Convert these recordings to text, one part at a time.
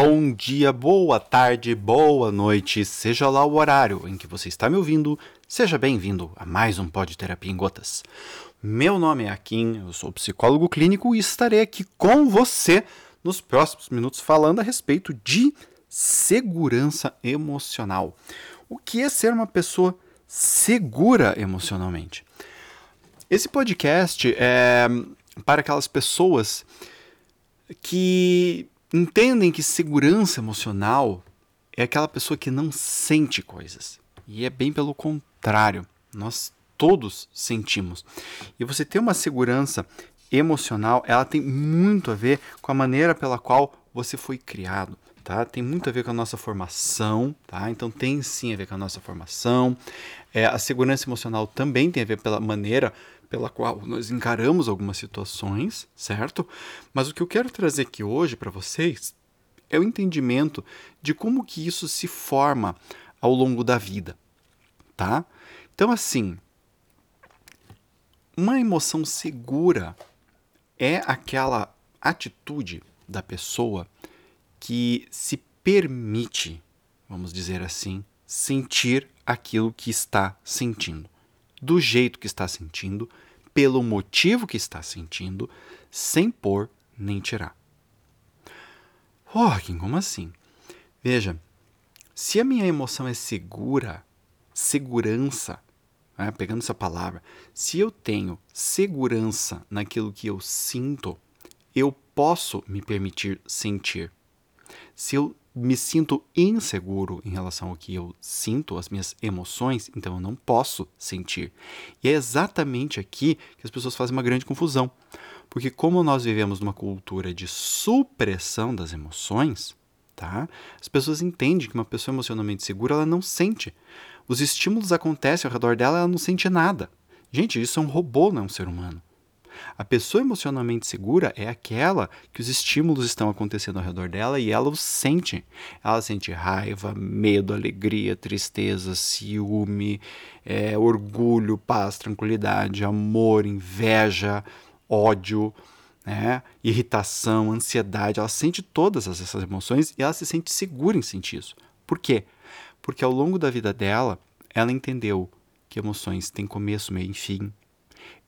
Bom dia, boa tarde, boa noite, seja lá o horário em que você está me ouvindo, seja bem-vindo a mais um Pod Terapia em Gotas. Meu nome é Akin, eu sou psicólogo clínico e estarei aqui com você nos próximos minutos falando a respeito de segurança emocional. O que é ser uma pessoa segura emocionalmente? Esse podcast é para aquelas pessoas que entendem que segurança emocional é aquela pessoa que não sente coisas. E é bem pelo contrário. Nós todos sentimos. E você ter uma segurança emocional, ela tem muito a ver com a maneira pela qual você foi criado. Tá? Tem muito a ver com a nossa formação, tá? Então tem sim a ver com a nossa formação. É, a segurança emocional também tem a ver pela maneira pela qual nós encaramos algumas situações, certo? Mas o que eu quero trazer aqui hoje para vocês é o entendimento de como que isso se forma ao longo da vida, tá? Então assim, uma emoção segura é aquela atitude da pessoa que se permite, vamos dizer assim, sentir aquilo que está sentindo do jeito que está sentindo, pelo motivo que está sentindo, sem pôr nem tirar. Oh, como assim? Veja, se a minha emoção é segura, segurança, né, pegando essa palavra, se eu tenho segurança naquilo que eu sinto, eu posso me permitir sentir. Se eu me sinto inseguro em relação ao que eu sinto, as minhas emoções, então eu não posso sentir. E é exatamente aqui que as pessoas fazem uma grande confusão. Porque como nós vivemos numa cultura de supressão das emoções, tá? As pessoas entendem que uma pessoa emocionalmente segura, ela não sente. Os estímulos acontecem ao redor dela, ela não sente nada. Gente, isso é um robô, não é um ser humano. A pessoa emocionalmente segura é aquela que os estímulos estão acontecendo ao redor dela e ela os sente. Ela sente raiva, medo, alegria, tristeza, ciúme, é, orgulho, paz, tranquilidade, amor, inveja, ódio. Né? irritação, ansiedade, ela sente todas essas emoções e ela se sente segura em sentir isso. Por quê? Porque ao longo da vida dela, ela entendeu que emoções têm começo, meio e fim,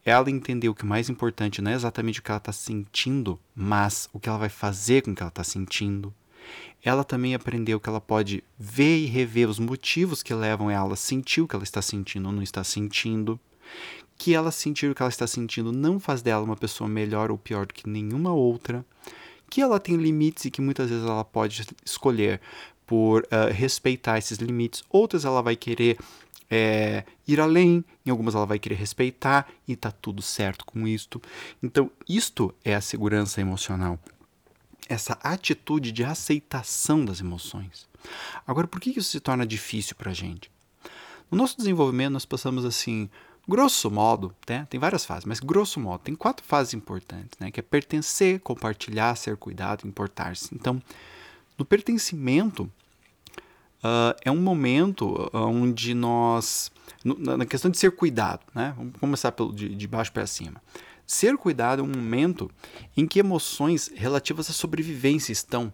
ela entendeu que o mais importante não é exatamente o que ela está sentindo, mas o que ela vai fazer com o que ela está sentindo. Ela também aprendeu que ela pode ver e rever os motivos que levam ela a sentir o que ela está sentindo ou não está sentindo. Que ela sentir o que ela está sentindo não faz dela uma pessoa melhor ou pior do que nenhuma outra. Que ela tem limites e que muitas vezes ela pode escolher por uh, respeitar esses limites, outras ela vai querer é, ir além, em algumas ela vai querer respeitar e tá tudo certo com isto. Então, isto é a segurança emocional. Essa atitude de aceitação das emoções. Agora, por que isso se torna difícil para a gente? No nosso desenvolvimento, nós passamos assim, grosso modo, né? tem várias fases, mas grosso modo, tem quatro fases importantes, né? que é pertencer, compartilhar, ser cuidado, importar-se. Então, no pertencimento, uh, é um momento onde nós, na questão de ser cuidado, né? vamos começar pelo, de, de baixo para cima. Ser cuidado é um momento em que emoções relativas à sobrevivência estão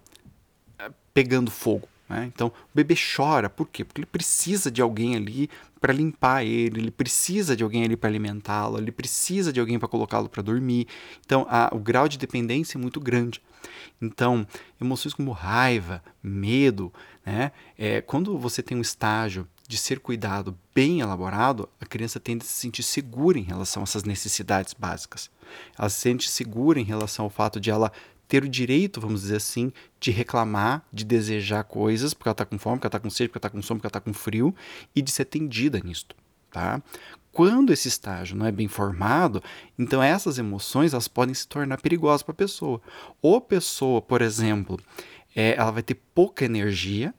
uh, pegando fogo. Né? Então, o bebê chora, por quê? Porque ele precisa de alguém ali para limpar ele, ele precisa de alguém ali para alimentá-lo, ele precisa de alguém para colocá-lo para dormir. Então, a, o grau de dependência é muito grande. Então, emoções como raiva, medo, né? É, quando você tem um estágio de ser cuidado bem elaborado, a criança tende a se sentir segura em relação a essas necessidades básicas. Ela se sente segura em relação ao fato de ela ter o direito, vamos dizer assim, de reclamar, de desejar coisas, porque ela está com fome, porque ela está com sede, porque ela está com sono, porque ela está com frio, e de ser atendida nisto. Tá? Quando esse estágio não é bem formado, então essas emoções elas podem se tornar perigosas para a pessoa. Ou pessoa, por exemplo, é, ela vai ter pouca energia,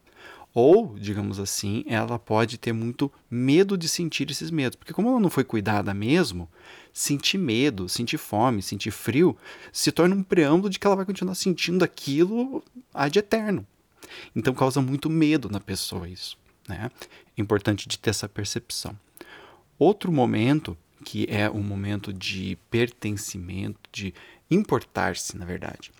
ou, digamos assim, ela pode ter muito medo de sentir esses medos. Porque como ela não foi cuidada mesmo, sentir medo, sentir fome, sentir frio, se torna um preâmbulo de que ela vai continuar sentindo aquilo ad eterno. Então causa muito medo na pessoa isso. Né? É importante de ter essa percepção. Outro momento, que é um momento de pertencimento, de importar-se, na verdade,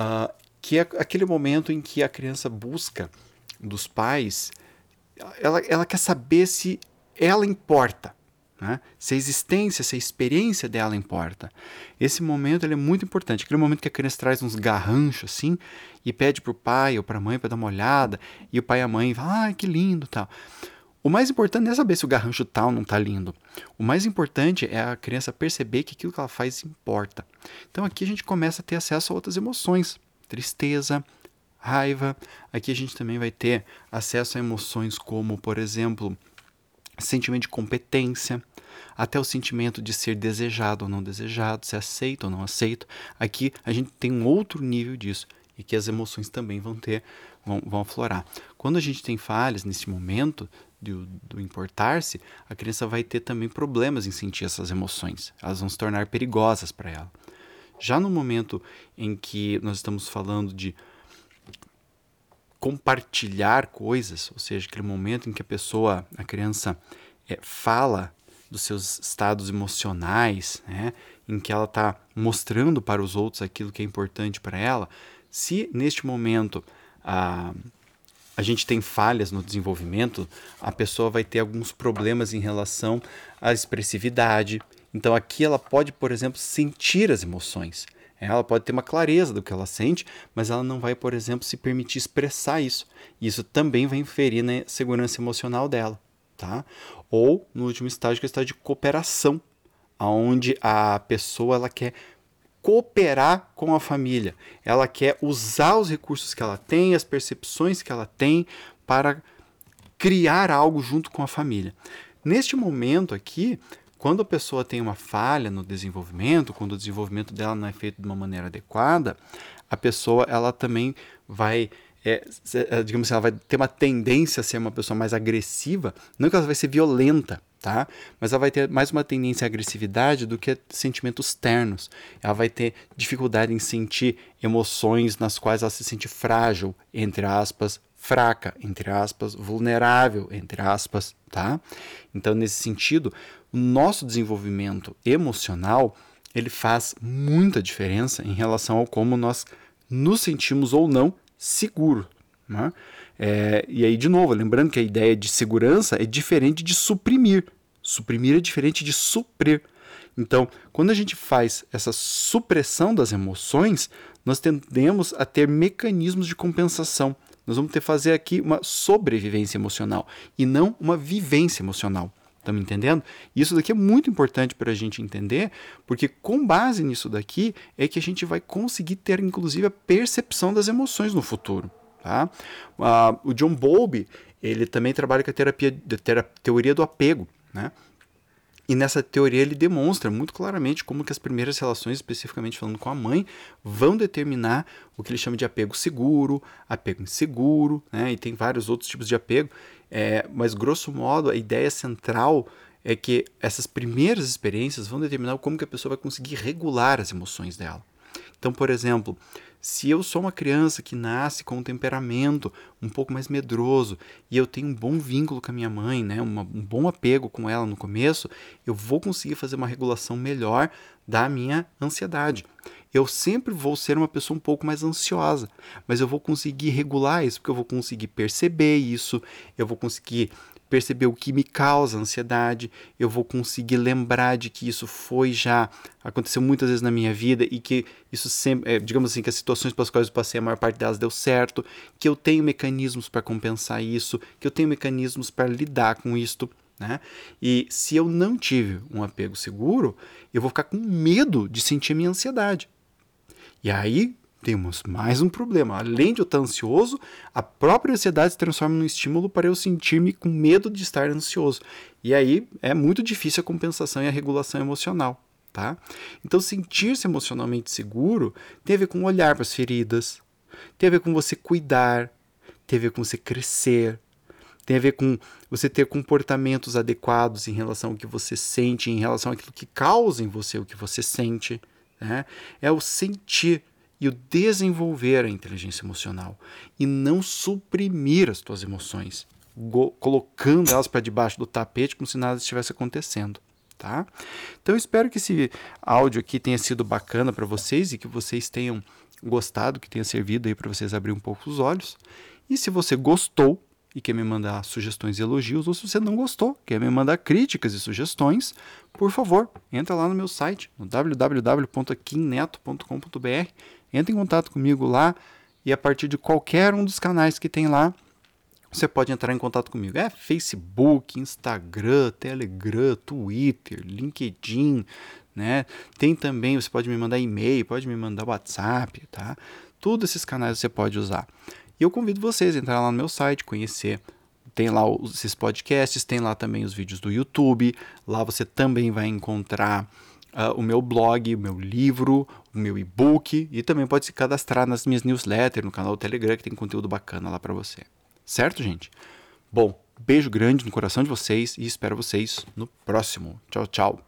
uh, que é aquele momento em que a criança busca dos pais, ela, ela quer saber se ela importa. Né? Se a existência, se a experiência dela importa. Esse momento ele é muito importante. Aquele momento que a criança traz uns garranchos assim e pede para o pai ou para a mãe para dar uma olhada, e o pai e a mãe falam, ah, que lindo tal. O mais importante não é saber se o garrancho tal não está lindo. O mais importante é a criança perceber que aquilo que ela faz importa. Então aqui a gente começa a ter acesso a outras emoções. Tristeza, raiva. Aqui a gente também vai ter acesso a emoções como, por exemplo, sentimento de competência, até o sentimento de ser desejado ou não desejado, ser aceito ou não aceito. Aqui a gente tem um outro nível disso e que as emoções também vão ter, vão, vão aflorar. Quando a gente tem falhas nesse momento do, do importar-se, a criança vai ter também problemas em sentir essas emoções. Elas vão se tornar perigosas para ela. Já no momento em que nós estamos falando de compartilhar coisas, ou seja, aquele momento em que a pessoa, a criança, é, fala dos seus estados emocionais, né, em que ela está mostrando para os outros aquilo que é importante para ela, se neste momento a, a gente tem falhas no desenvolvimento, a pessoa vai ter alguns problemas em relação à expressividade. Então aqui ela pode, por exemplo, sentir as emoções. Ela pode ter uma clareza do que ela sente, mas ela não vai, por exemplo, se permitir expressar isso. Isso também vai inferir na segurança emocional dela, tá? Ou no último estágio, que é o estágio de cooperação, onde a pessoa ela quer cooperar com a família. Ela quer usar os recursos que ela tem, as percepções que ela tem para criar algo junto com a família. Neste momento aqui, quando a pessoa tem uma falha no desenvolvimento, quando o desenvolvimento dela não é feito de uma maneira adequada, a pessoa ela também vai é, é, digamos assim, ela vai ter uma tendência a ser uma pessoa mais agressiva, não que ela vai ser violenta, tá? Mas ela vai ter mais uma tendência à agressividade do que sentimentos ternos. Ela vai ter dificuldade em sentir emoções nas quais ela se sente frágil, entre aspas, fraca, entre aspas, vulnerável, entre aspas, tá? Então, nesse sentido, o nosso desenvolvimento emocional ele faz muita diferença em relação ao como nós nos sentimos ou não seguros. Né? É, e aí, de novo, lembrando que a ideia de segurança é diferente de suprimir. Suprimir é diferente de suprir. Então, quando a gente faz essa supressão das emoções, nós tendemos a ter mecanismos de compensação. Nós vamos ter que fazer aqui uma sobrevivência emocional e não uma vivência emocional. Estamos entendendo? Isso daqui é muito importante para a gente entender, porque com base nisso daqui é que a gente vai conseguir ter, inclusive, a percepção das emoções no futuro. Tá? Uh, o John Bowlby ele também trabalha com a terapia, teoria do apego. Né? E nessa teoria ele demonstra muito claramente como que as primeiras relações, especificamente falando com a mãe, vão determinar o que ele chama de apego seguro, apego inseguro, né? e tem vários outros tipos de apego. É, mas, grosso modo, a ideia central é que essas primeiras experiências vão determinar como que a pessoa vai conseguir regular as emoções dela. Então, por exemplo, se eu sou uma criança que nasce com um temperamento um pouco mais medroso e eu tenho um bom vínculo com a minha mãe, né, uma, um bom apego com ela no começo, eu vou conseguir fazer uma regulação melhor da minha ansiedade. Eu sempre vou ser uma pessoa um pouco mais ansiosa, mas eu vou conseguir regular isso, porque eu vou conseguir perceber isso, eu vou conseguir perceber o que me causa ansiedade, eu vou conseguir lembrar de que isso foi já aconteceu muitas vezes na minha vida e que isso sempre, é, digamos assim, que as situações pelas quais eu passei a maior parte delas deu certo, que eu tenho mecanismos para compensar isso, que eu tenho mecanismos para lidar com isto. Né? E se eu não tive um apego seguro, eu vou ficar com medo de sentir minha ansiedade. E aí temos mais um problema. Além de eu estar ansioso, a própria ansiedade se transforma num estímulo para eu sentir-me com medo de estar ansioso. E aí é muito difícil a compensação e a regulação emocional. Tá? Então, sentir-se emocionalmente seguro tem a ver com olhar para as feridas, tem a ver com você cuidar, tem a ver com você crescer, tem a ver com você ter comportamentos adequados em relação ao que você sente, em relação àquilo que causa em você o que você sente. Né? É o sentir e o desenvolver a inteligência emocional e não suprimir as tuas emoções, colocando elas para debaixo do tapete como se nada estivesse acontecendo. Tá? Então espero que esse áudio aqui tenha sido bacana para vocês e que vocês tenham gostado, que tenha servido aí para vocês abrir um pouco os olhos. E se você gostou e quer me mandar sugestões e elogios, ou se você não gostou, quer me mandar críticas e sugestões, por favor, entra lá no meu site, no www.aquineto.com.br, entre em contato comigo lá e a partir de qualquer um dos canais que tem lá, você pode entrar em contato comigo. É Facebook, Instagram, Telegram, Twitter, LinkedIn, né? Tem também, você pode me mandar e-mail, pode me mandar WhatsApp, tá? Todos esses canais você pode usar. E eu convido vocês a entrar lá no meu site, conhecer. Tem lá os, esses podcasts, tem lá também os vídeos do YouTube. Lá você também vai encontrar uh, o meu blog, o meu livro, o meu e-book e também pode se cadastrar nas minhas newsletters, no canal do Telegram, que tem conteúdo bacana lá para você. Certo, gente? Bom, beijo grande no coração de vocês e espero vocês no próximo. Tchau, tchau.